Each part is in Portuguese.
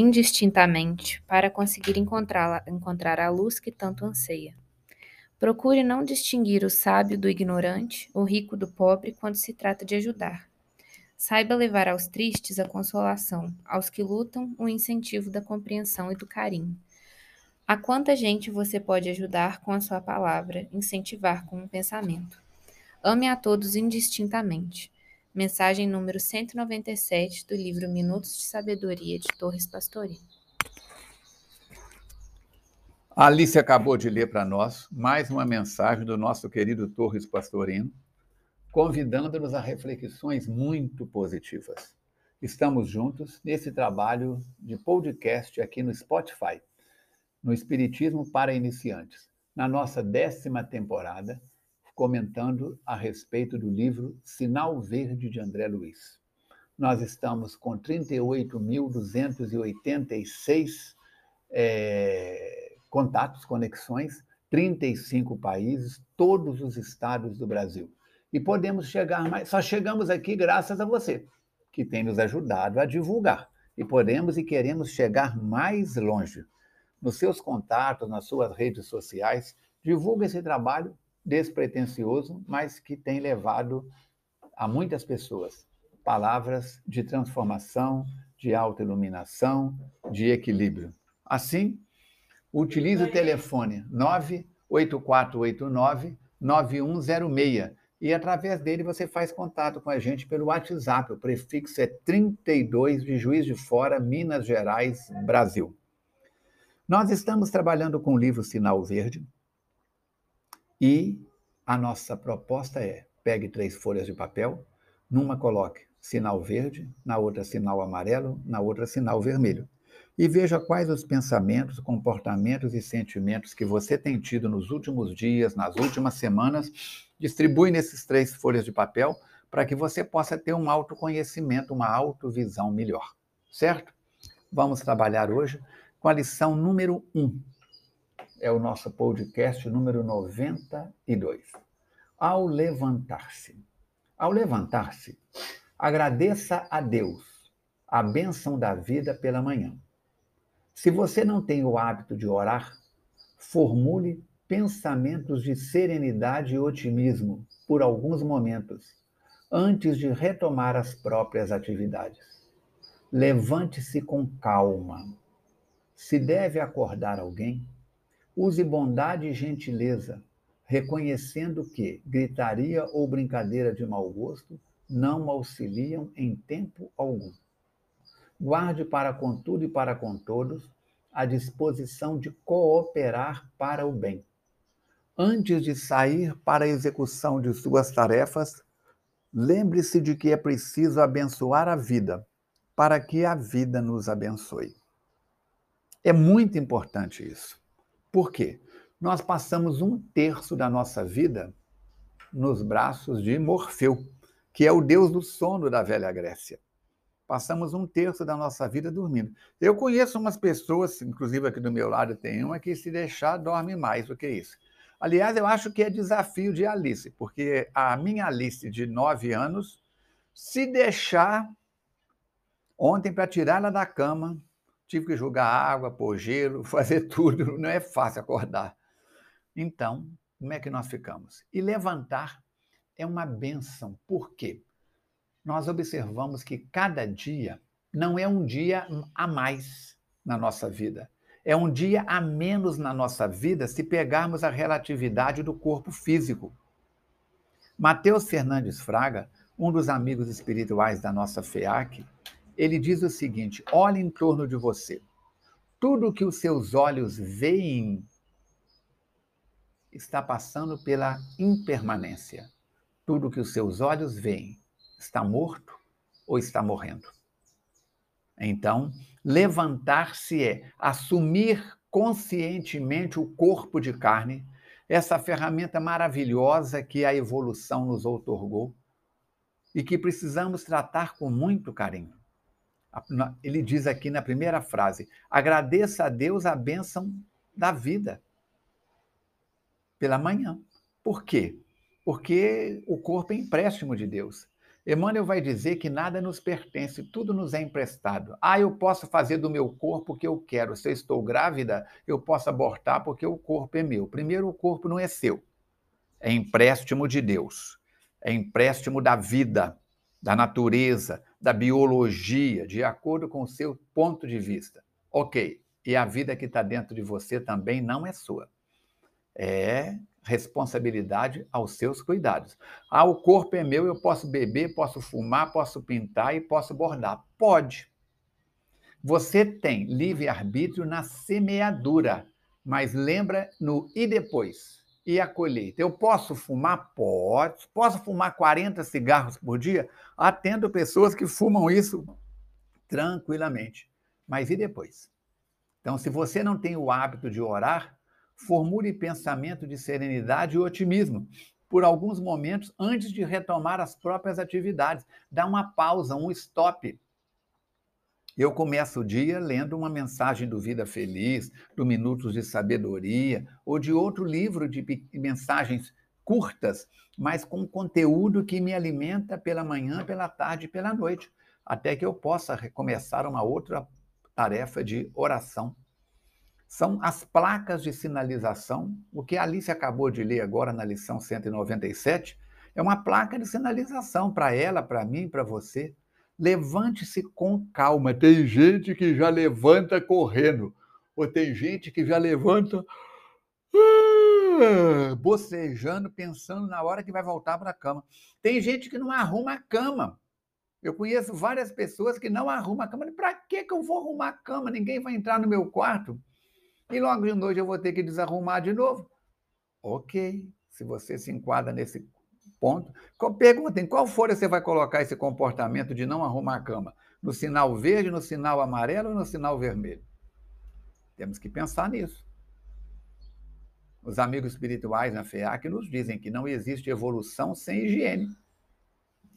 indistintamente para conseguir encontrar a luz que tanto anseia. Procure não distinguir o sábio do ignorante, o rico do pobre, quando se trata de ajudar. Saiba levar aos tristes a consolação, aos que lutam o incentivo da compreensão e do carinho. A quanta gente você pode ajudar com a sua palavra, incentivar com um pensamento. Ame a todos indistintamente. Mensagem número 197 do livro Minutos de Sabedoria de Torres Pastorino. A Alice acabou de ler para nós mais uma mensagem do nosso querido Torres Pastorino, convidando-nos a reflexões muito positivas. Estamos juntos nesse trabalho de podcast aqui no Spotify, no Espiritismo para Iniciantes, na nossa décima temporada, comentando a respeito do livro Sinal Verde de André Luiz. Nós estamos com 38.286 é, contatos, conexões, 35 países, todos os estados do Brasil e podemos chegar mais. Só chegamos aqui graças a você, que tem nos ajudado a divulgar. E podemos e queremos chegar mais longe. Nos seus contatos, nas suas redes sociais, divulgue esse trabalho despretensioso, mas que tem levado a muitas pessoas palavras de transformação, de autoiluminação, de equilíbrio. Assim, utilize o telefone 98489 9106 e através dele você faz contato com a gente pelo WhatsApp. O prefixo é 32 de Juiz de Fora, Minas Gerais, Brasil. Nós estamos trabalhando com o livro Sinal Verde e a nossa proposta é: pegue três folhas de papel, numa coloque sinal verde, na outra sinal amarelo, na outra sinal vermelho. E veja quais os pensamentos, comportamentos e sentimentos que você tem tido nos últimos dias, nas últimas semanas distribui nesses três folhas de papel para que você possa ter um autoconhecimento, uma autovisão melhor, certo? Vamos trabalhar hoje com a lição número 1. É o nosso podcast número 92. Ao levantar-se. Ao levantar-se, agradeça a Deus a bênção da vida pela manhã. Se você não tem o hábito de orar, formule pensamentos de serenidade e otimismo por alguns momentos, antes de retomar as próprias atividades. Levante-se com calma. Se deve acordar alguém, use bondade e gentileza, reconhecendo que gritaria ou brincadeira de mau gosto não auxiliam em tempo algum. Guarde para com tudo e para com todos a disposição de cooperar para o bem Antes de sair para a execução de suas tarefas, lembre-se de que é preciso abençoar a vida para que a vida nos abençoe. É muito importante isso. Por quê? Nós passamos um terço da nossa vida nos braços de Morfeu, que é o deus do sono da velha Grécia. Passamos um terço da nossa vida dormindo. Eu conheço umas pessoas, inclusive aqui do meu lado tem uma, que se deixar dorme mais do que isso. Aliás, eu acho que é desafio de Alice, porque a minha Alice de nove anos, se deixar ontem para tirar ela da cama, tive que jogar água, pôr gelo, fazer tudo, não é fácil acordar. Então, como é que nós ficamos? E levantar é uma benção. Por quê? Nós observamos que cada dia não é um dia a mais na nossa vida é um dia a menos na nossa vida se pegarmos a relatividade do corpo físico. Mateus Fernandes Fraga, um dos amigos espirituais da nossa FEAC, ele diz o seguinte: olhe em torno de você. Tudo que os seus olhos veem está passando pela impermanência. Tudo que os seus olhos veem está morto ou está morrendo. Então, levantar-se é assumir conscientemente o corpo de carne, essa ferramenta maravilhosa que a evolução nos outorgou e que precisamos tratar com muito carinho. Ele diz aqui na primeira frase: agradeça a Deus a bênção da vida pela manhã. Por quê? Porque o corpo é empréstimo de Deus. Emmanuel vai dizer que nada nos pertence, tudo nos é emprestado. Ah, eu posso fazer do meu corpo o que eu quero. Se eu estou grávida, eu posso abortar porque o corpo é meu. Primeiro, o corpo não é seu, é empréstimo de Deus, é empréstimo da vida, da natureza, da biologia, de acordo com o seu ponto de vista. Ok, e a vida que está dentro de você também não é sua. É responsabilidade aos seus cuidados. Ah, o corpo é meu, eu posso beber, posso fumar, posso pintar e posso bordar. Pode. Você tem livre-arbítrio na semeadura, mas lembra no e depois? E a colheita? Eu posso fumar? Posso. Posso fumar 40 cigarros por dia? Atendo pessoas que fumam isso tranquilamente. Mas e depois? Então, se você não tem o hábito de orar, formule pensamento de serenidade e otimismo por alguns momentos antes de retomar as próprias atividades. Dá uma pausa, um stop. Eu começo o dia lendo uma mensagem do Vida Feliz, do Minutos de Sabedoria, ou de outro livro de mensagens curtas, mas com conteúdo que me alimenta pela manhã, pela tarde e pela noite, até que eu possa recomeçar uma outra tarefa de oração são as placas de sinalização. O que a Alice acabou de ler agora na lição 197 é uma placa de sinalização para ela, para mim, para você. Levante-se com calma. Tem gente que já levanta correndo, ou tem gente que já levanta ah, bocejando, pensando na hora que vai voltar para a cama. Tem gente que não arruma a cama. Eu conheço várias pessoas que não arrumam a cama. Para que eu vou arrumar a cama? Ninguém vai entrar no meu quarto. E logo de noite eu vou ter que desarrumar de novo. Ok, se você se enquadra nesse ponto, perguntem qual folha você vai colocar esse comportamento de não arrumar a cama? No sinal verde, no sinal amarelo ou no sinal vermelho? Temos que pensar nisso. Os amigos espirituais na FEAC nos dizem que não existe evolução sem higiene.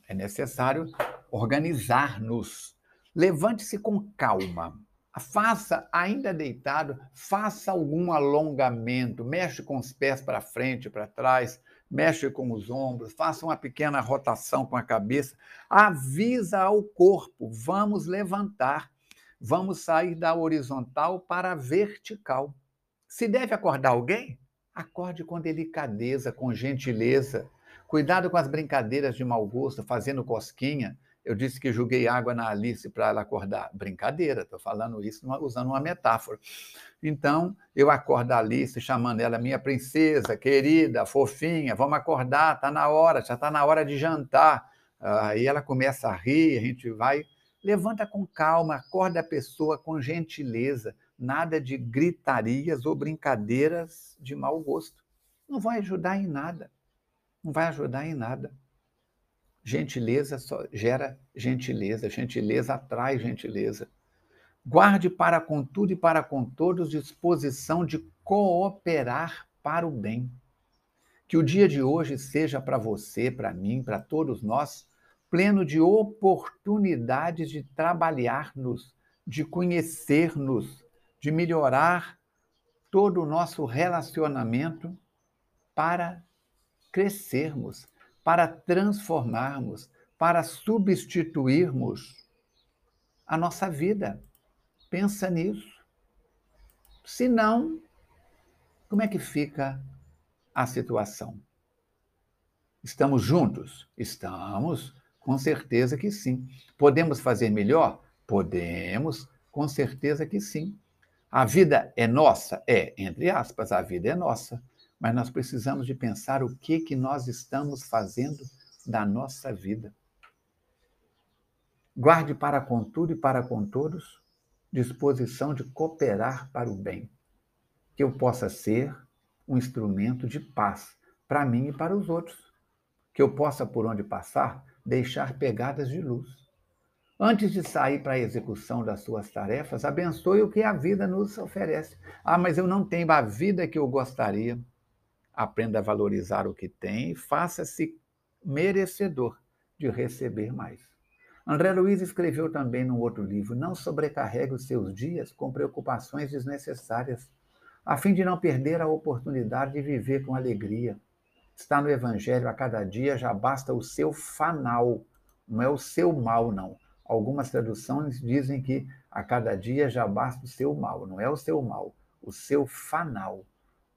É necessário organizar-nos. Levante-se com calma. Faça, ainda deitado, faça algum alongamento, mexe com os pés para frente, para trás, mexe com os ombros, faça uma pequena rotação com a cabeça, avisa ao corpo, vamos levantar, vamos sair da horizontal para a vertical. Se deve acordar alguém, acorde com delicadeza, com gentileza. Cuidado com as brincadeiras de mau gosto, fazendo cosquinha, eu disse que joguei água na Alice para ela acordar. Brincadeira, estou falando isso usando uma metáfora. Então, eu acordo a Alice chamando ela minha princesa, querida, fofinha, vamos acordar, está na hora, já está na hora de jantar. Aí ela começa a rir, a gente vai. Levanta com calma, acorda a pessoa com gentileza, nada de gritarias ou brincadeiras de mau gosto. Não vai ajudar em nada. Não vai ajudar em nada. Gentileza só gera gentileza, gentileza atrai gentileza. Guarde para com tudo e para com todos disposição de cooperar para o bem. Que o dia de hoje seja para você, para mim, para todos nós, pleno de oportunidades de trabalhar-nos, de conhecer-nos, de melhorar todo o nosso relacionamento para crescermos, para transformarmos, para substituirmos a nossa vida. Pensa nisso. Se não, como é que fica a situação? Estamos juntos? Estamos, com certeza que sim. Podemos fazer melhor? Podemos, com certeza que sim. A vida é nossa? É, entre aspas, a vida é nossa mas nós precisamos de pensar o que que nós estamos fazendo da nossa vida. Guarde para com tudo e para com todos disposição de cooperar para o bem, que eu possa ser um instrumento de paz para mim e para os outros, que eu possa por onde passar deixar pegadas de luz. Antes de sair para a execução das suas tarefas, abençoe o que a vida nos oferece. Ah, mas eu não tenho a vida que eu gostaria aprenda a valorizar o que tem e faça-se merecedor de receber mais. André Luiz escreveu também num outro livro: Não sobrecarregue os seus dias com preocupações desnecessárias, a fim de não perder a oportunidade de viver com alegria. Está no Evangelho, a cada dia já basta o seu fanal, Não é o seu mal, não. Algumas traduções dizem que a cada dia já basta o seu mal. Não é o seu mal, o seu fanal.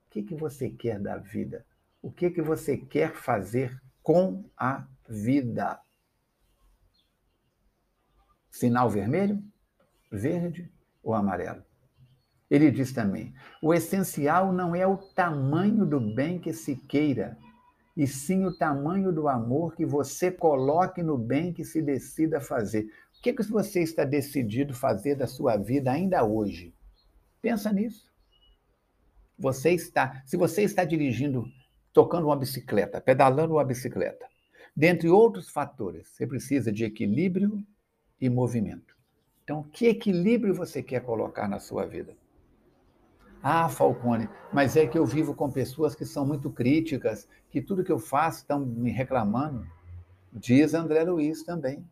O que, que você quer da vida? O que, que você quer fazer com a vida? Sinal vermelho, verde ou amarelo? Ele diz também: o essencial não é o tamanho do bem que se queira, e sim o tamanho do amor que você coloque no bem que se decida fazer. O que, que você está decidido fazer da sua vida ainda hoje? Pensa nisso. Você está, se você está dirigindo, tocando uma bicicleta, pedalando uma bicicleta, dentre outros fatores, você precisa de equilíbrio e movimento. Então, que equilíbrio você quer colocar na sua vida? Ah, Falcone, mas é que eu vivo com pessoas que são muito críticas, que tudo que eu faço estão me reclamando. Diz André Luiz também.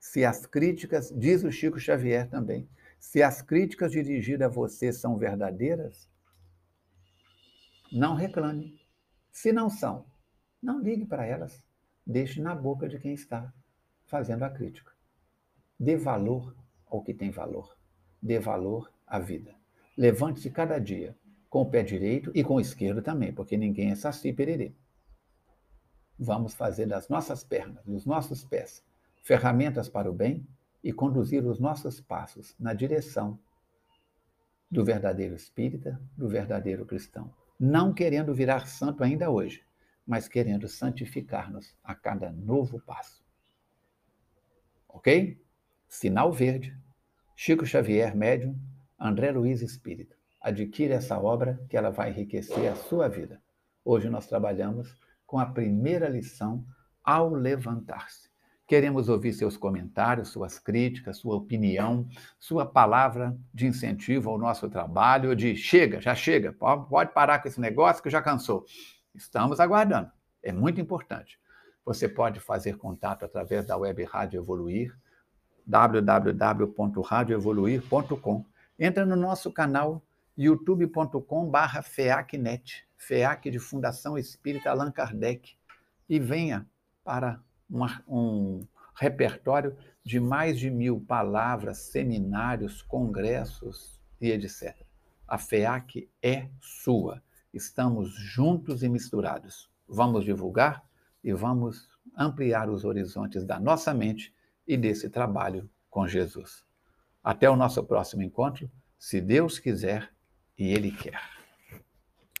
Se as críticas, diz o Chico Xavier também, se as críticas dirigidas a você são verdadeiras, não reclame. Se não são, não ligue para elas. Deixe na boca de quem está fazendo a crítica. Dê valor ao que tem valor. Dê valor à vida. Levante-se cada dia, com o pé direito e com o esquerdo também, porque ninguém é saci pererê. Vamos fazer das nossas pernas, dos nossos pés, ferramentas para o bem e conduzir os nossos passos na direção do verdadeiro espírita, do verdadeiro cristão. Não querendo virar santo ainda hoje, mas querendo santificar-nos a cada novo passo. Ok? Sinal verde. Chico Xavier, médium, André Luiz Espírito. Adquire essa obra que ela vai enriquecer a sua vida. Hoje nós trabalhamos com a primeira lição ao levantar-se. Queremos ouvir seus comentários, suas críticas, sua opinião, sua palavra de incentivo ao nosso trabalho, de chega, já chega, pode parar com esse negócio que já cansou. Estamos aguardando. É muito importante. Você pode fazer contato através da web Rádio Evoluir, www.radioevoluir.com entra no nosso canal youtube.com/barra FEACnet, FEAC de Fundação Espírita Allan Kardec, e venha para uma, um repertório de mais de mil palavras, seminários, congressos e etc. A FEAC é sua. Estamos juntos e misturados. Vamos divulgar e vamos ampliar os horizontes da nossa mente e desse trabalho com Jesus. Até o nosso próximo encontro, se Deus quiser e Ele quer.